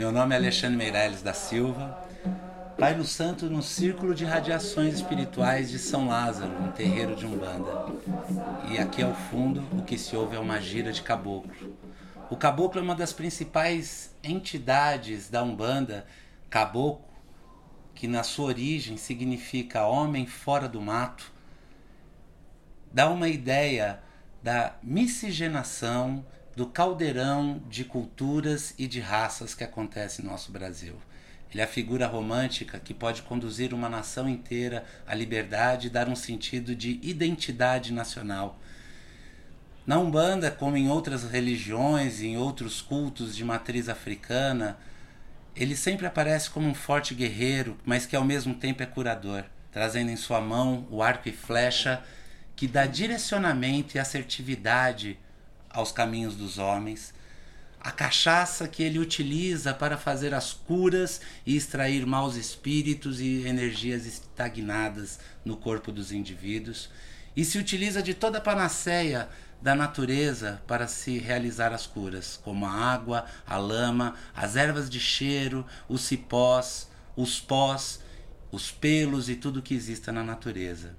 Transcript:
Meu nome é Alexandre Meirelles da Silva, Pai no Santo no Círculo de Radiações Espirituais de São Lázaro, um terreiro de Umbanda. E aqui ao fundo o que se ouve é uma gira de caboclo. O caboclo é uma das principais entidades da Umbanda, caboclo, que na sua origem significa homem fora do mato, dá uma ideia da miscigenação do caldeirão de culturas e de raças que acontece no nosso Brasil. Ele é a figura romântica que pode conduzir uma nação inteira à liberdade e dar um sentido de identidade nacional. Na Umbanda, como em outras religiões e em outros cultos de matriz africana, ele sempre aparece como um forte guerreiro, mas que ao mesmo tempo é curador, trazendo em sua mão o arco e flecha que dá direcionamento e assertividade aos caminhos dos homens, a cachaça que ele utiliza para fazer as curas e extrair maus espíritos e energias estagnadas no corpo dos indivíduos, e se utiliza de toda a panaceia da natureza para se realizar as curas, como a água, a lama, as ervas de cheiro, os cipós, os pós, os pelos e tudo que exista na natureza.